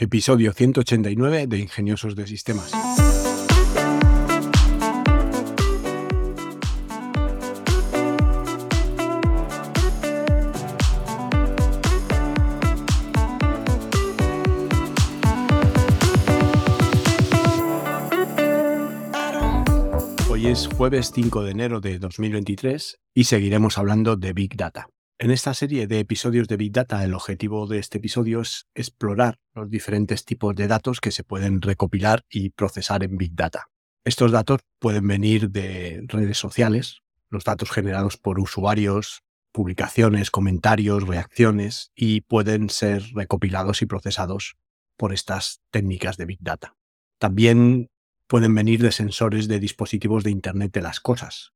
episodio 189 de Ingeniosos de Sistemas. Hoy es jueves 5 de enero de 2023 y seguiremos hablando de Big Data. En esta serie de episodios de Big Data, el objetivo de este episodio es explorar los diferentes tipos de datos que se pueden recopilar y procesar en Big Data. Estos datos pueden venir de redes sociales, los datos generados por usuarios, publicaciones, comentarios, reacciones, y pueden ser recopilados y procesados por estas técnicas de Big Data. También pueden venir de sensores de dispositivos de Internet de las Cosas,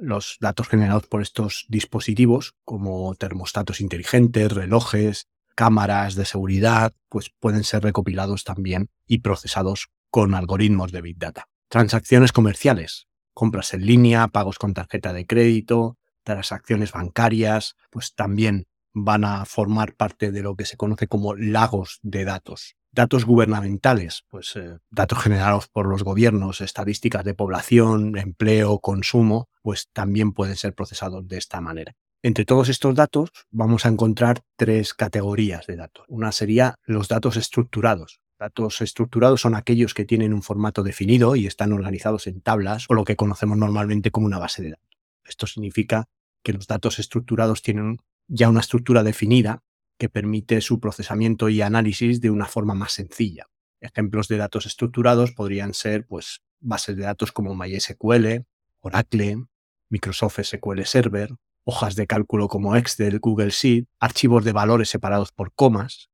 los datos generados por estos dispositivos, como termostatos inteligentes, relojes, cámaras de seguridad, pues pueden ser recopilados también y procesados con algoritmos de Big Data. Transacciones comerciales, compras en línea, pagos con tarjeta de crédito, transacciones bancarias, pues también van a formar parte de lo que se conoce como lagos de datos. Datos gubernamentales, pues eh, datos generados por los gobiernos, estadísticas de población, empleo, consumo, pues también pueden ser procesados de esta manera. Entre todos estos datos vamos a encontrar tres categorías de datos. Una sería los datos estructurados. Datos estructurados son aquellos que tienen un formato definido y están organizados en tablas o lo que conocemos normalmente como una base de datos. Esto significa que los datos estructurados tienen ya una estructura definida que permite su procesamiento y análisis de una forma más sencilla. Ejemplos de datos estructurados podrían ser pues, bases de datos como MySQL, Oracle, Microsoft SQL Server, hojas de cálculo como Excel, Google Sheet, archivos de valores separados por comas,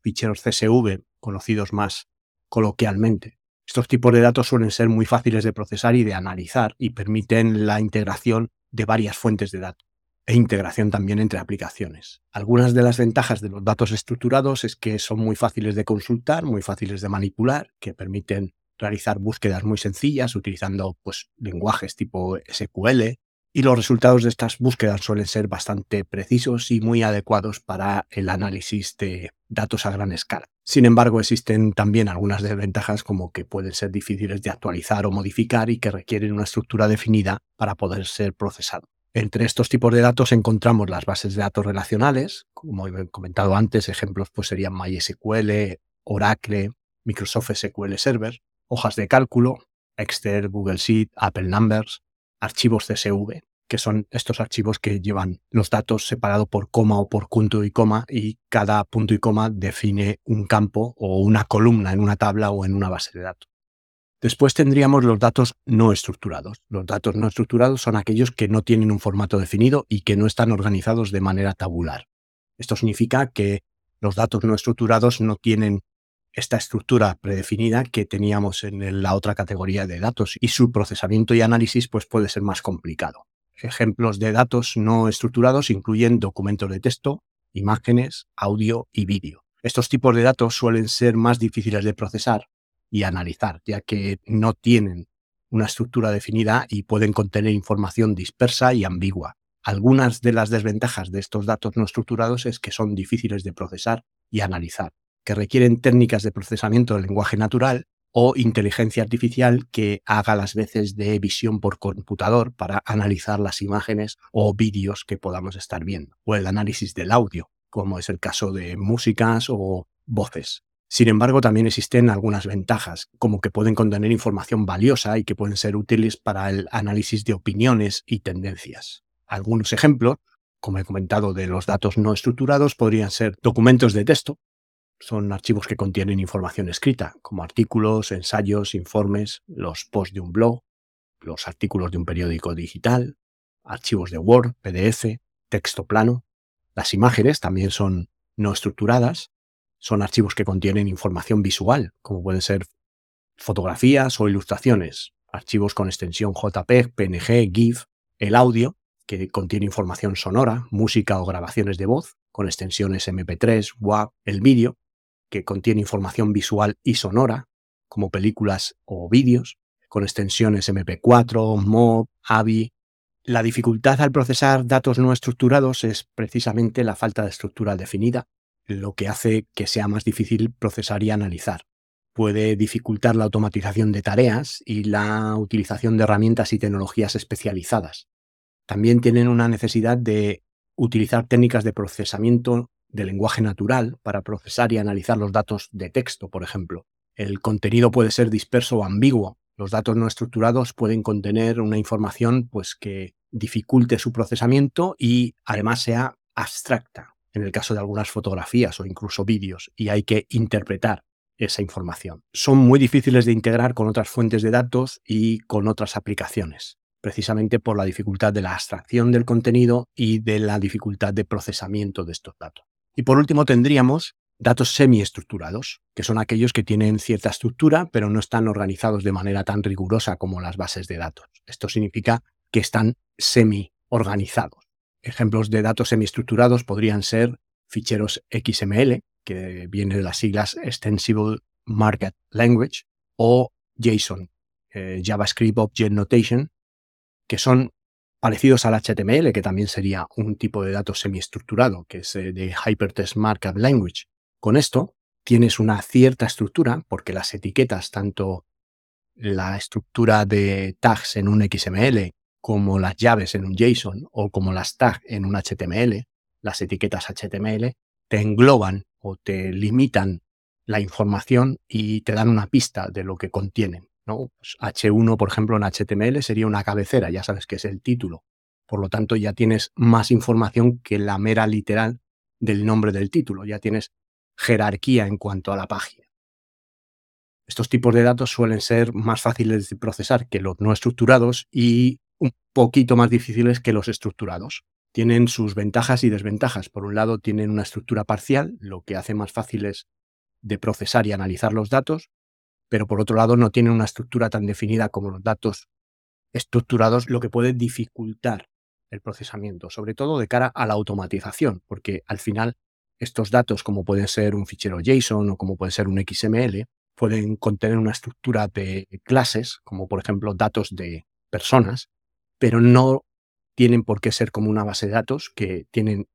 ficheros CSV, conocidos más coloquialmente. Estos tipos de datos suelen ser muy fáciles de procesar y de analizar y permiten la integración de varias fuentes de datos e integración también entre aplicaciones. Algunas de las ventajas de los datos estructurados es que son muy fáciles de consultar, muy fáciles de manipular, que permiten realizar búsquedas muy sencillas utilizando pues, lenguajes tipo SQL y los resultados de estas búsquedas suelen ser bastante precisos y muy adecuados para el análisis de datos a gran escala. Sin embargo, existen también algunas desventajas como que pueden ser difíciles de actualizar o modificar y que requieren una estructura definida para poder ser procesado. Entre estos tipos de datos encontramos las bases de datos relacionales, como he comentado antes, ejemplos pues serían MySQL, Oracle, Microsoft SQL Server, hojas de cálculo, Excel, Google Sheet, Apple Numbers, archivos CSV, que son estos archivos que llevan los datos separados por coma o por punto y coma y cada punto y coma define un campo o una columna en una tabla o en una base de datos. Después tendríamos los datos no estructurados. Los datos no estructurados son aquellos que no tienen un formato definido y que no están organizados de manera tabular. Esto significa que los datos no estructurados no tienen esta estructura predefinida que teníamos en la otra categoría de datos y su procesamiento y análisis pues puede ser más complicado. Ejemplos de datos no estructurados incluyen documentos de texto, imágenes, audio y vídeo. Estos tipos de datos suelen ser más difíciles de procesar y analizar, ya que no tienen una estructura definida y pueden contener información dispersa y ambigua. Algunas de las desventajas de estos datos no estructurados es que son difíciles de procesar y analizar, que requieren técnicas de procesamiento del lenguaje natural o inteligencia artificial que haga las veces de visión por computador para analizar las imágenes o vídeos que podamos estar viendo, o el análisis del audio, como es el caso de músicas o voces. Sin embargo, también existen algunas ventajas, como que pueden contener información valiosa y que pueden ser útiles para el análisis de opiniones y tendencias. Algunos ejemplos, como he comentado, de los datos no estructurados podrían ser documentos de texto. Son archivos que contienen información escrita, como artículos, ensayos, informes, los posts de un blog, los artículos de un periódico digital, archivos de Word, PDF, texto plano. Las imágenes también son no estructuradas, son archivos que contienen información visual, como pueden ser fotografías o ilustraciones, archivos con extensión JPEG, PNG, GIF, el audio, que contiene información sonora, música o grabaciones de voz, con extensiones MP3, WAV, el vídeo, que contiene información visual y sonora, como películas o vídeos, con extensiones MP4, MOV, AVI. La dificultad al procesar datos no estructurados es precisamente la falta de estructura definida lo que hace que sea más difícil procesar y analizar. Puede dificultar la automatización de tareas y la utilización de herramientas y tecnologías especializadas. También tienen una necesidad de utilizar técnicas de procesamiento de lenguaje natural para procesar y analizar los datos de texto, por ejemplo. El contenido puede ser disperso o ambiguo. Los datos no estructurados pueden contener una información pues, que dificulte su procesamiento y además sea abstracta, en el caso de algunas fotografías o incluso vídeos, y hay que interpretar esa información. Son muy difíciles de integrar con otras fuentes de datos y con otras aplicaciones, precisamente por la dificultad de la abstracción del contenido y de la dificultad de procesamiento de estos datos. Y por último tendríamos datos semiestructurados, que son aquellos que tienen cierta estructura, pero no están organizados de manera tan rigurosa como las bases de datos. Esto significa que están semi-organizados. Ejemplos de datos semiestructurados podrían ser ficheros XML, que viene de las siglas Extensible Market Language, o JSON, eh, JavaScript Object Notation, que son parecidos al HTML, que también sería un tipo de datos semiestructurado, que es eh, de Hypertext Markup Language. Con esto tienes una cierta estructura, porque las etiquetas, tanto la estructura de tags en un XML como las llaves en un JSON o como las tags en un HTML, las etiquetas HTML, te engloban o te limitan la información y te dan una pista de lo que contienen. ¿no? H1, pues por ejemplo, en HTML sería una cabecera, ya sabes que es el título. Por lo tanto, ya tienes más información que la mera literal del nombre del título. Ya tienes jerarquía en cuanto a la página. Estos tipos de datos suelen ser más fáciles de procesar que los no estructurados y un poquito más difíciles que los estructurados. Tienen sus ventajas y desventajas. Por un lado, tienen una estructura parcial, lo que hace más fáciles de procesar y analizar los datos, pero por otro lado no tienen una estructura tan definida como los datos estructurados, lo que puede dificultar el procesamiento, sobre todo de cara a la automatización, porque al final estos datos, como pueden ser un fichero JSON o como puede ser un XML, pueden contener una estructura de clases, como por ejemplo datos de personas, pero no tienen por qué ser como una base de datos que tienen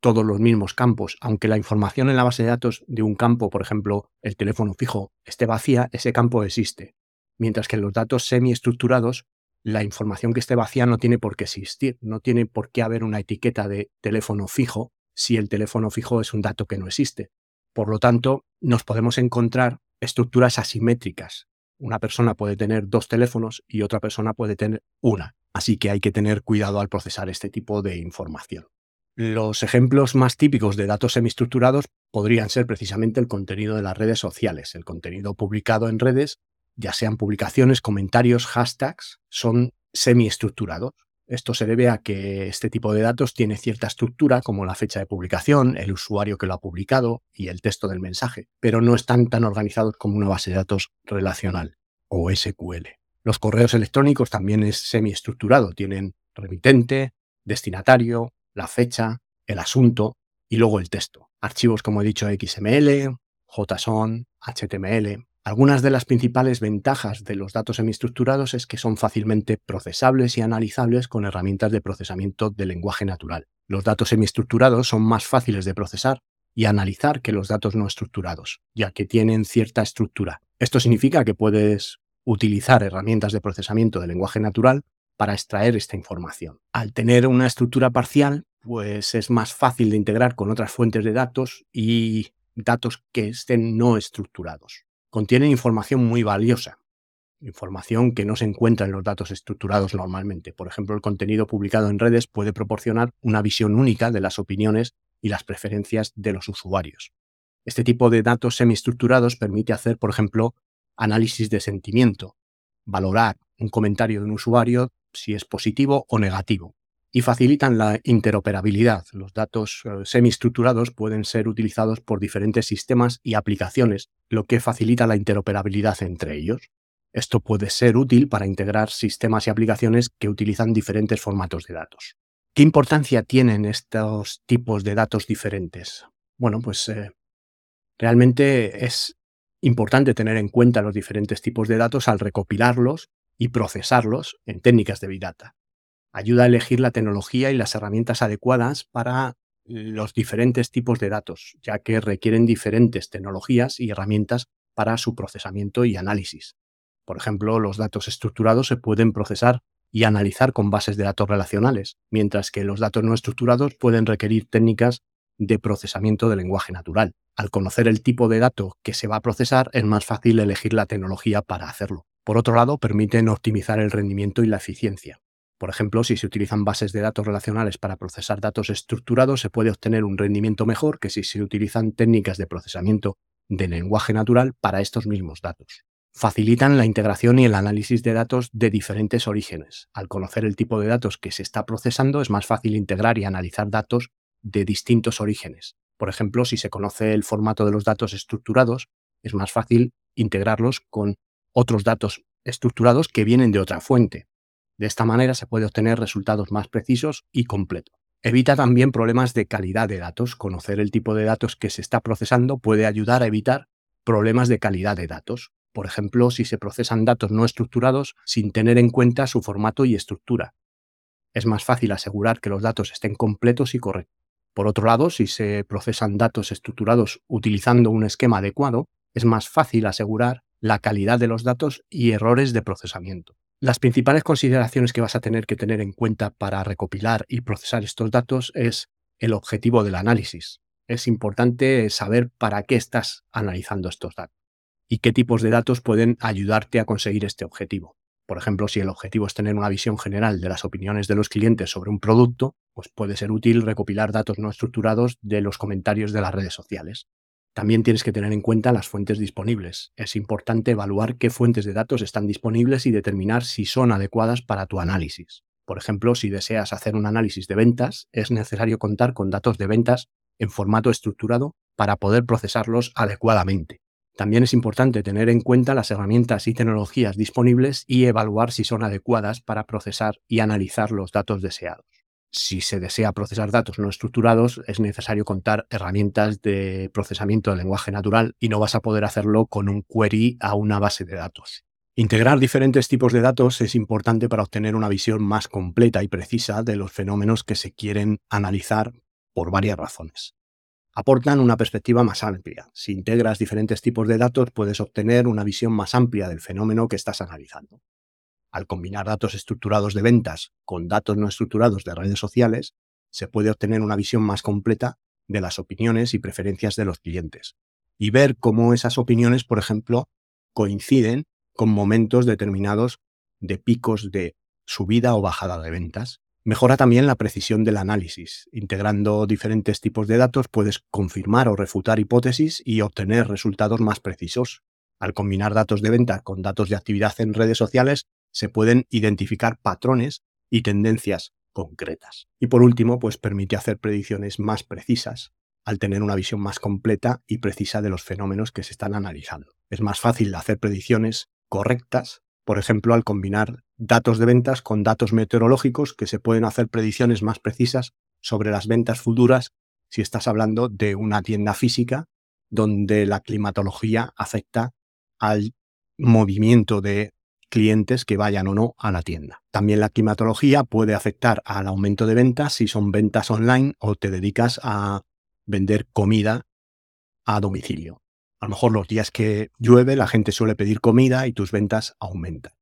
todos los mismos campos. Aunque la información en la base de datos de un campo, por ejemplo, el teléfono fijo, esté vacía, ese campo existe. Mientras que en los datos semiestructurados, la información que esté vacía no tiene por qué existir, no tiene por qué haber una etiqueta de teléfono fijo si el teléfono fijo es un dato que no existe. Por lo tanto, nos podemos encontrar estructuras asimétricas. Una persona puede tener dos teléfonos y otra persona puede tener una. Así que hay que tener cuidado al procesar este tipo de información. Los ejemplos más típicos de datos semiestructurados podrían ser precisamente el contenido de las redes sociales, el contenido publicado en redes, ya sean publicaciones, comentarios, hashtags, son semiestructurados. Esto se debe a que este tipo de datos tiene cierta estructura, como la fecha de publicación, el usuario que lo ha publicado y el texto del mensaje, pero no están tan organizados como una base de datos relacional o SQL. Los correos electrónicos también es semiestructurado, tienen remitente, destinatario, la fecha, el asunto y luego el texto. Archivos como he dicho XML, JSON, HTML. Algunas de las principales ventajas de los datos semiestructurados es que son fácilmente procesables y analizables con herramientas de procesamiento de lenguaje natural. Los datos semiestructurados son más fáciles de procesar y analizar que los datos no estructurados, ya que tienen cierta estructura. Esto significa que puedes utilizar herramientas de procesamiento de lenguaje natural para extraer esta información. Al tener una estructura parcial, pues es más fácil de integrar con otras fuentes de datos y datos que estén no estructurados. Contienen información muy valiosa, información que no se encuentra en los datos estructurados normalmente. Por ejemplo, el contenido publicado en redes puede proporcionar una visión única de las opiniones y las preferencias de los usuarios. Este tipo de datos semiestructurados permite hacer, por ejemplo, análisis de sentimiento, valorar un comentario de un usuario si es positivo o negativo, y facilitan la interoperabilidad. Los datos eh, semiestructurados pueden ser utilizados por diferentes sistemas y aplicaciones, lo que facilita la interoperabilidad entre ellos. Esto puede ser útil para integrar sistemas y aplicaciones que utilizan diferentes formatos de datos. ¿Qué importancia tienen estos tipos de datos diferentes? Bueno, pues eh, realmente es Importante tener en cuenta los diferentes tipos de datos al recopilarlos y procesarlos en técnicas de Big Data. Ayuda a elegir la tecnología y las herramientas adecuadas para los diferentes tipos de datos, ya que requieren diferentes tecnologías y herramientas para su procesamiento y análisis. Por ejemplo, los datos estructurados se pueden procesar y analizar con bases de datos relacionales, mientras que los datos no estructurados pueden requerir técnicas de procesamiento de lenguaje natural. Al conocer el tipo de dato que se va a procesar, es más fácil elegir la tecnología para hacerlo. Por otro lado, permiten optimizar el rendimiento y la eficiencia. Por ejemplo, si se utilizan bases de datos relacionales para procesar datos estructurados, se puede obtener un rendimiento mejor que si se utilizan técnicas de procesamiento de lenguaje natural para estos mismos datos. Facilitan la integración y el análisis de datos de diferentes orígenes. Al conocer el tipo de datos que se está procesando, es más fácil integrar y analizar datos de distintos orígenes. Por ejemplo, si se conoce el formato de los datos estructurados, es más fácil integrarlos con otros datos estructurados que vienen de otra fuente. De esta manera se puede obtener resultados más precisos y completos. Evita también problemas de calidad de datos. Conocer el tipo de datos que se está procesando puede ayudar a evitar problemas de calidad de datos. Por ejemplo, si se procesan datos no estructurados sin tener en cuenta su formato y estructura. Es más fácil asegurar que los datos estén completos y correctos. Por otro lado, si se procesan datos estructurados utilizando un esquema adecuado, es más fácil asegurar la calidad de los datos y errores de procesamiento. Las principales consideraciones que vas a tener que tener en cuenta para recopilar y procesar estos datos es el objetivo del análisis. Es importante saber para qué estás analizando estos datos y qué tipos de datos pueden ayudarte a conseguir este objetivo. Por ejemplo, si el objetivo es tener una visión general de las opiniones de los clientes sobre un producto, pues puede ser útil recopilar datos no estructurados de los comentarios de las redes sociales. También tienes que tener en cuenta las fuentes disponibles. Es importante evaluar qué fuentes de datos están disponibles y determinar si son adecuadas para tu análisis. Por ejemplo, si deseas hacer un análisis de ventas, es necesario contar con datos de ventas en formato estructurado para poder procesarlos adecuadamente. También es importante tener en cuenta las herramientas y tecnologías disponibles y evaluar si son adecuadas para procesar y analizar los datos deseados si se desea procesar datos no estructurados, es necesario contar herramientas de procesamiento de lenguaje natural y no vas a poder hacerlo con un query a una base de datos. Integrar diferentes tipos de datos es importante para obtener una visión más completa y precisa de los fenómenos que se quieren analizar por varias razones. Aportan una perspectiva más amplia. Si integras diferentes tipos de datos, puedes obtener una visión más amplia del fenómeno que estás analizando. Al combinar datos estructurados de ventas con datos no estructurados de redes sociales, se puede obtener una visión más completa de las opiniones y preferencias de los clientes y ver cómo esas opiniones, por ejemplo, coinciden con momentos determinados de picos de subida o bajada de ventas. Mejora también la precisión del análisis. Integrando diferentes tipos de datos puedes confirmar o refutar hipótesis y obtener resultados más precisos. Al combinar datos de venta con datos de actividad en redes sociales, se pueden identificar patrones y tendencias concretas. Y por último, pues permite hacer predicciones más precisas al tener una visión más completa y precisa de los fenómenos que se están analizando. Es más fácil hacer predicciones correctas, por ejemplo, al combinar datos de ventas con datos meteorológicos que se pueden hacer predicciones más precisas sobre las ventas futuras si estás hablando de una tienda física donde la climatología afecta al movimiento de clientes que vayan o no a la tienda. También la climatología puede afectar al aumento de ventas si son ventas online o te dedicas a vender comida a domicilio. A lo mejor los días que llueve la gente suele pedir comida y tus ventas aumentan.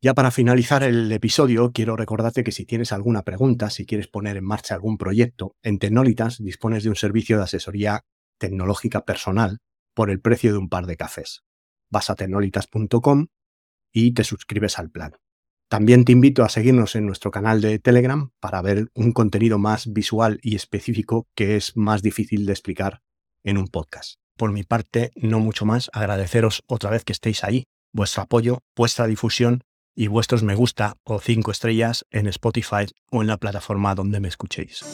Ya para finalizar el episodio, quiero recordarte que si tienes alguna pregunta, si quieres poner en marcha algún proyecto, en Tecnolitas dispones de un servicio de asesoría tecnológica personal por el precio de un par de cafés. Vas a tecnolitas.com y te suscribes al plan. También te invito a seguirnos en nuestro canal de Telegram para ver un contenido más visual y específico que es más difícil de explicar en un podcast. Por mi parte, no mucho más, agradeceros otra vez que estéis ahí, vuestro apoyo, vuestra difusión y vuestros me gusta o cinco estrellas en Spotify o en la plataforma donde me escuchéis.